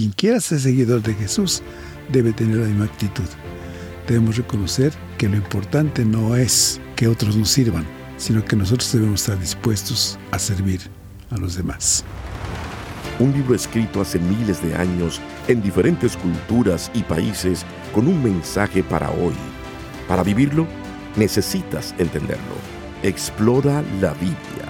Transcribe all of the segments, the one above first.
quien quiera ser seguidor de Jesús debe tener la misma actitud. Debemos reconocer que lo importante no es que otros nos sirvan, sino que nosotros debemos estar dispuestos a servir a los demás. Un libro escrito hace miles de años en diferentes culturas y países con un mensaje para hoy. Para vivirlo, necesitas entenderlo. Explora la Biblia,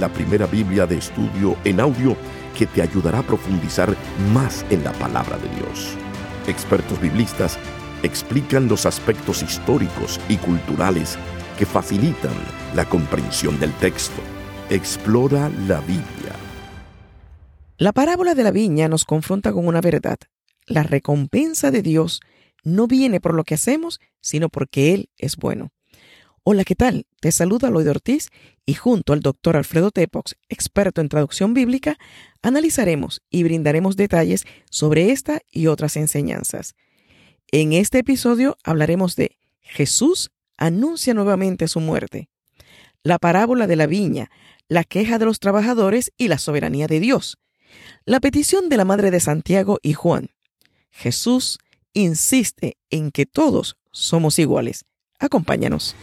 la primera Biblia de estudio en audio que te ayudará a profundizar más en la palabra de Dios. Expertos biblistas explican los aspectos históricos y culturales que facilitan la comprensión del texto. Explora la Biblia. La parábola de la viña nos confronta con una verdad. La recompensa de Dios no viene por lo que hacemos, sino porque Él es bueno. Hola, ¿qué tal? Te saluda Lloyd Ortiz y junto al doctor Alfredo Tepox, experto en traducción bíblica, analizaremos y brindaremos detalles sobre esta y otras enseñanzas. En este episodio hablaremos de Jesús anuncia nuevamente su muerte, la parábola de la viña, la queja de los trabajadores y la soberanía de Dios, la petición de la madre de Santiago y Juan. Jesús insiste en que todos somos iguales. Acompáñanos.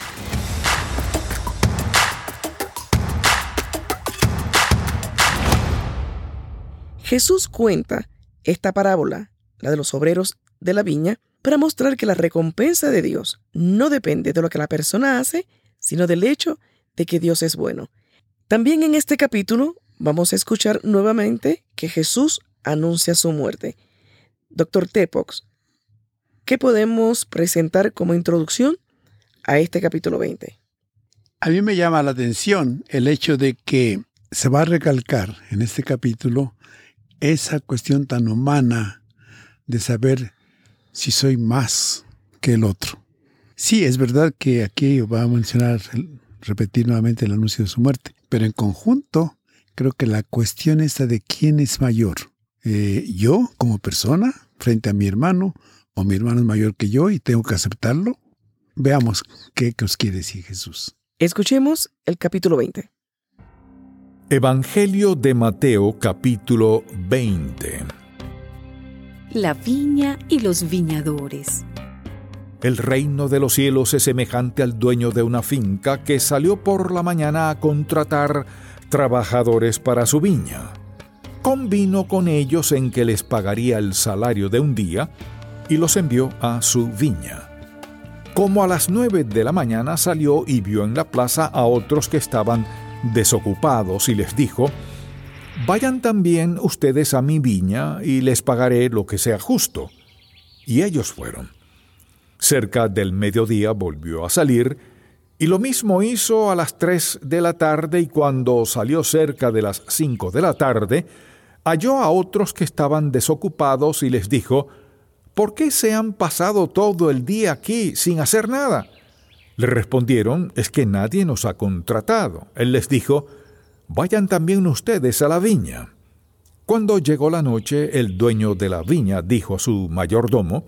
Jesús cuenta esta parábola, la de los obreros de la viña, para mostrar que la recompensa de Dios no depende de lo que la persona hace, sino del hecho de que Dios es bueno. También en este capítulo vamos a escuchar nuevamente que Jesús anuncia su muerte. Doctor Tepox, ¿qué podemos presentar como introducción a este capítulo 20? A mí me llama la atención el hecho de que se va a recalcar en este capítulo esa cuestión tan humana de saber si soy más que el otro. Sí, es verdad que aquí va a mencionar, repetir nuevamente el anuncio de su muerte, pero en conjunto creo que la cuestión está de quién es mayor. Eh, yo como persona frente a mi hermano o mi hermano es mayor que yo y tengo que aceptarlo. Veamos qué, qué os quiere decir Jesús. Escuchemos el capítulo 20. Evangelio de Mateo capítulo 20 La viña y los viñadores El reino de los cielos es semejante al dueño de una finca que salió por la mañana a contratar trabajadores para su viña. Convino con ellos en que les pagaría el salario de un día y los envió a su viña. Como a las nueve de la mañana salió y vio en la plaza a otros que estaban desocupados y les dijo, Vayan también ustedes a mi viña y les pagaré lo que sea justo. Y ellos fueron. Cerca del mediodía volvió a salir, y lo mismo hizo a las tres de la tarde, y cuando salió cerca de las cinco de la tarde, halló a otros que estaban desocupados y les dijo, ¿Por qué se han pasado todo el día aquí sin hacer nada? Le respondieron, es que nadie nos ha contratado. Él les dijo, vayan también ustedes a la viña. Cuando llegó la noche, el dueño de la viña dijo a su mayordomo,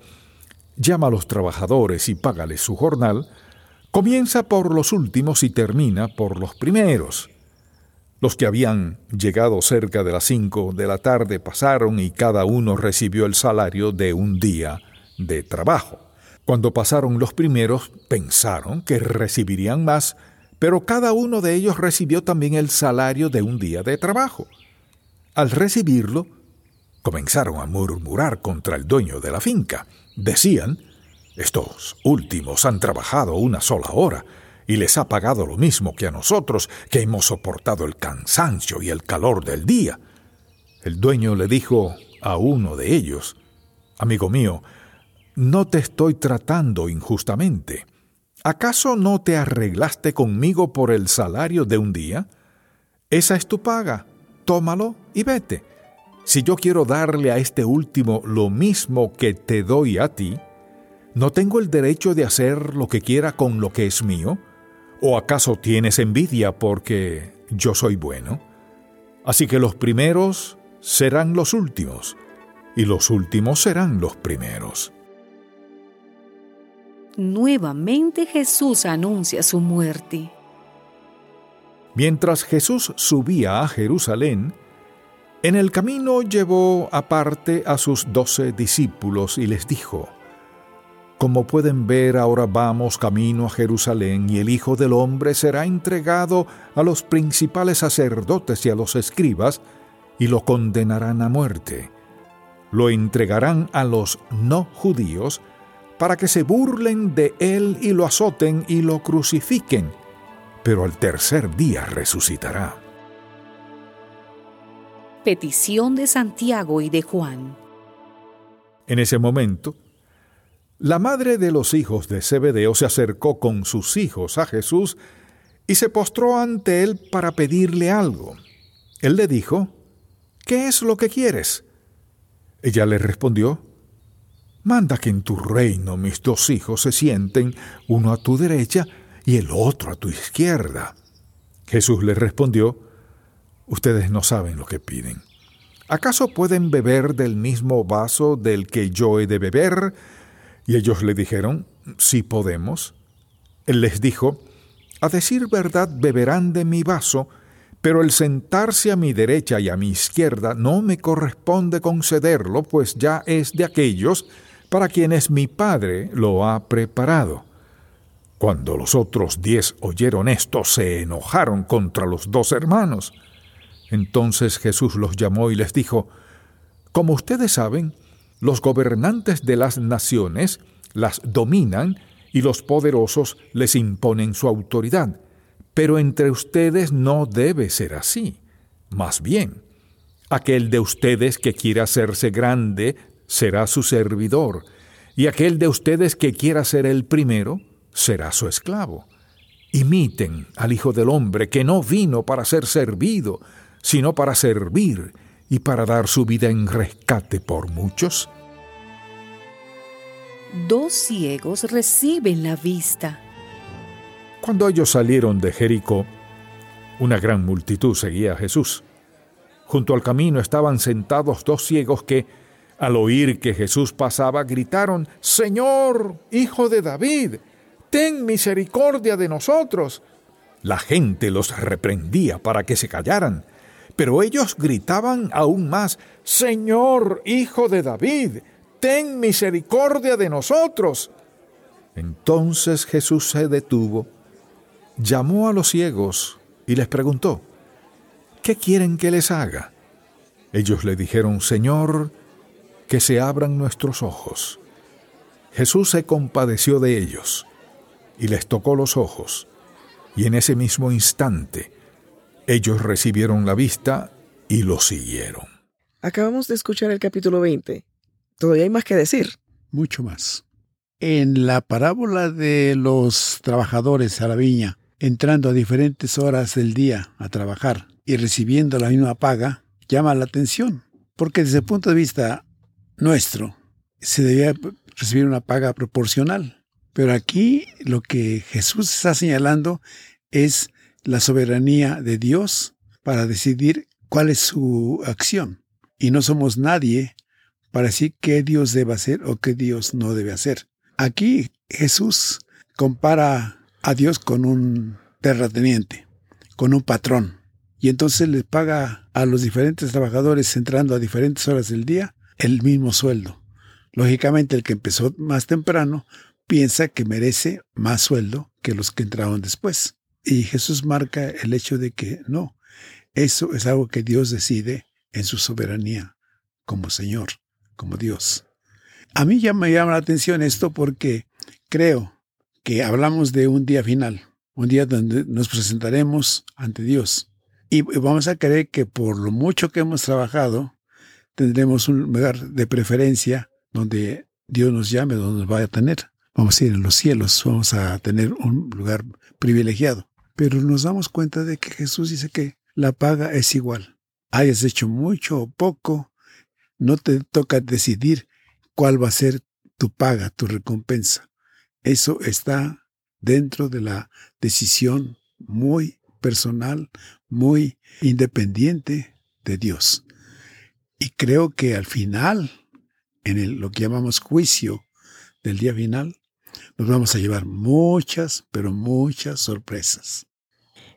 llama a los trabajadores y págales su jornal, comienza por los últimos y termina por los primeros. Los que habían llegado cerca de las cinco de la tarde pasaron y cada uno recibió el salario de un día de trabajo. Cuando pasaron los primeros, pensaron que recibirían más, pero cada uno de ellos recibió también el salario de un día de trabajo. Al recibirlo, comenzaron a murmurar contra el dueño de la finca. Decían, estos últimos han trabajado una sola hora y les ha pagado lo mismo que a nosotros, que hemos soportado el cansancio y el calor del día. El dueño le dijo a uno de ellos, Amigo mío, no te estoy tratando injustamente. ¿Acaso no te arreglaste conmigo por el salario de un día? Esa es tu paga. Tómalo y vete. Si yo quiero darle a este último lo mismo que te doy a ti, ¿no tengo el derecho de hacer lo que quiera con lo que es mío? ¿O acaso tienes envidia porque yo soy bueno? Así que los primeros serán los últimos, y los últimos serán los primeros. Nuevamente Jesús anuncia su muerte. Mientras Jesús subía a Jerusalén, En el camino llevó aparte a sus doce discípulos y les dijo, Como pueden ver, ahora vamos camino a Jerusalén y el Hijo del Hombre será entregado a los principales sacerdotes y a los escribas y lo condenarán a muerte. Lo entregarán a los no judíos para que se burlen de él y lo azoten y lo crucifiquen, pero al tercer día resucitará petición de Santiago y de Juan. En ese momento, la madre de los hijos de Zebedeo se acercó con sus hijos a Jesús y se postró ante él para pedirle algo. Él le dijo, ¿Qué es lo que quieres? Ella le respondió, Manda que en tu reino mis dos hijos se sienten, uno a tu derecha y el otro a tu izquierda. Jesús le respondió, Ustedes no saben lo que piden. ¿Acaso pueden beber del mismo vaso del que yo he de beber? Y ellos le dijeron, sí podemos. Él les dijo, a decir verdad beberán de mi vaso, pero el sentarse a mi derecha y a mi izquierda no me corresponde concederlo, pues ya es de aquellos para quienes mi Padre lo ha preparado. Cuando los otros diez oyeron esto, se enojaron contra los dos hermanos. Entonces Jesús los llamó y les dijo, Como ustedes saben, los gobernantes de las naciones las dominan y los poderosos les imponen su autoridad. Pero entre ustedes no debe ser así. Más bien, aquel de ustedes que quiera hacerse grande será su servidor, y aquel de ustedes que quiera ser el primero será su esclavo. Imiten al Hijo del Hombre, que no vino para ser servido, sino para servir y para dar su vida en rescate por muchos? Dos ciegos reciben la vista. Cuando ellos salieron de Jericó, una gran multitud seguía a Jesús. Junto al camino estaban sentados dos ciegos que, al oír que Jesús pasaba, gritaron, Señor, Hijo de David, ten misericordia de nosotros. La gente los reprendía para que se callaran, pero ellos gritaban aún más, Señor, Hijo de David, ten misericordia de nosotros. Entonces Jesús se detuvo, llamó a los ciegos y les preguntó, ¿qué quieren que les haga? Ellos le dijeron, Señor, que se abran nuestros ojos. Jesús se compadeció de ellos y les tocó los ojos, y en ese mismo instante ellos recibieron la vista y lo siguieron. Acabamos de escuchar el capítulo 20. Todavía hay más que decir. Mucho más. En la parábola de los trabajadores a la viña, entrando a diferentes horas del día a trabajar y recibiendo la misma paga, llama la atención, porque desde el punto de vista nuestro, se debía recibir una paga proporcional. Pero aquí lo que Jesús está señalando es la soberanía de Dios para decidir cuál es su acción. Y no somos nadie para decir qué Dios debe hacer o qué Dios no debe hacer. Aquí Jesús compara a Dios con un terrateniente, con un patrón. Y entonces le paga a los diferentes trabajadores entrando a diferentes horas del día el mismo sueldo. Lógicamente el que empezó más temprano piensa que merece más sueldo que los que entraron después. Y Jesús marca el hecho de que no, eso es algo que Dios decide en su soberanía como Señor, como Dios. A mí ya me llama la atención esto porque creo que hablamos de un día final, un día donde nos presentaremos ante Dios. Y vamos a creer que por lo mucho que hemos trabajado, tendremos un lugar de preferencia donde Dios nos llame, donde nos vaya a tener. Vamos a ir en los cielos, vamos a tener un lugar privilegiado. Pero nos damos cuenta de que Jesús dice que la paga es igual. Hayas hecho mucho o poco, no te toca decidir cuál va a ser tu paga, tu recompensa. Eso está dentro de la decisión muy personal, muy independiente de Dios. Y creo que al final, en lo que llamamos juicio del día final, nos vamos a llevar muchas, pero muchas sorpresas.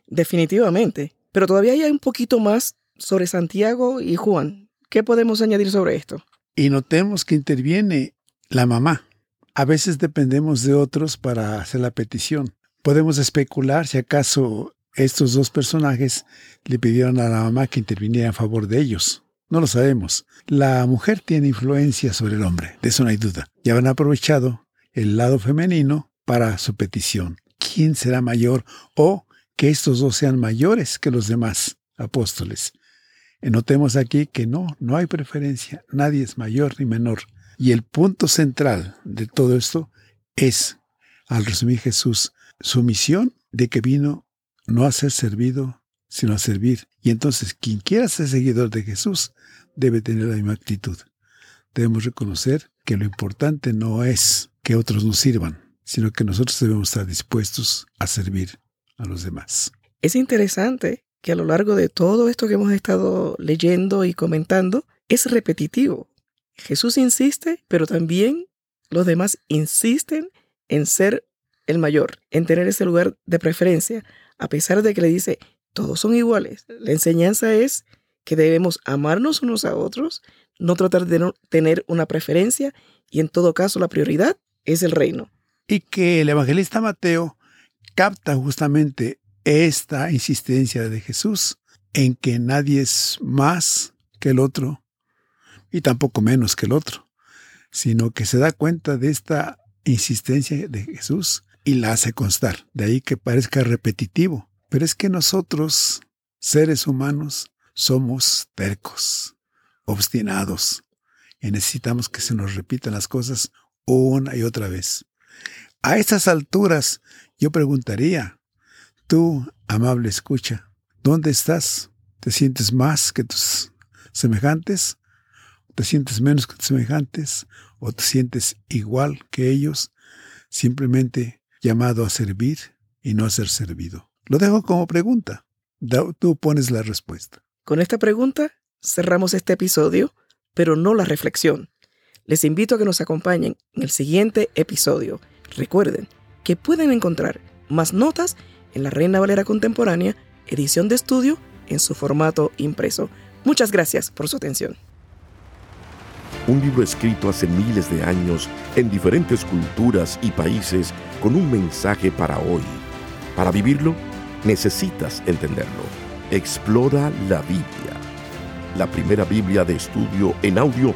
Definitivamente. Pero todavía hay un poquito más sobre Santiago y Juan. ¿Qué podemos añadir sobre esto? Y notemos que interviene la mamá. A veces dependemos de otros para hacer la petición. Podemos especular si acaso estos dos personajes le pidieron a la mamá que interviniera en favor de ellos. No lo sabemos. La mujer tiene influencia sobre el hombre, de eso no hay duda. Ya han aprovechado el lado femenino para su petición. ¿Quién será mayor o que estos dos sean mayores que los demás apóstoles? Notemos aquí que no, no hay preferencia, nadie es mayor ni menor. Y el punto central de todo esto es, al resumir Jesús, su misión de que vino no a ser servido, sino a servir. Y entonces quien quiera ser seguidor de Jesús debe tener la misma actitud. Debemos reconocer que lo importante no es que otros nos sirvan, sino que nosotros debemos estar dispuestos a servir a los demás. Es interesante que a lo largo de todo esto que hemos estado leyendo y comentando, es repetitivo. Jesús insiste, pero también los demás insisten en ser el mayor, en tener ese lugar de preferencia, a pesar de que le dice, todos son iguales. La enseñanza es que debemos amarnos unos a otros, no tratar de tener una preferencia y en todo caso la prioridad es el reino. Y que el evangelista Mateo capta justamente esta insistencia de Jesús en que nadie es más que el otro y tampoco menos que el otro, sino que se da cuenta de esta insistencia de Jesús y la hace constar. De ahí que parezca repetitivo. Pero es que nosotros, seres humanos, somos tercos, obstinados, y necesitamos que se nos repitan las cosas una y otra vez. A estas alturas, yo preguntaría, tú, amable escucha, ¿dónde estás? ¿Te sientes más que tus semejantes? ¿Te sientes menos que tus semejantes? ¿O te sientes igual que ellos? Simplemente llamado a servir y no a ser servido. Lo dejo como pregunta. Tú pones la respuesta. Con esta pregunta cerramos este episodio, pero no la reflexión. Les invito a que nos acompañen en el siguiente episodio. Recuerden que pueden encontrar más notas en la Reina Valera Contemporánea, edición de estudio en su formato impreso. Muchas gracias por su atención. Un libro escrito hace miles de años en diferentes culturas y países con un mensaje para hoy. Para vivirlo, necesitas entenderlo. Explora la Biblia, la primera Biblia de estudio en audio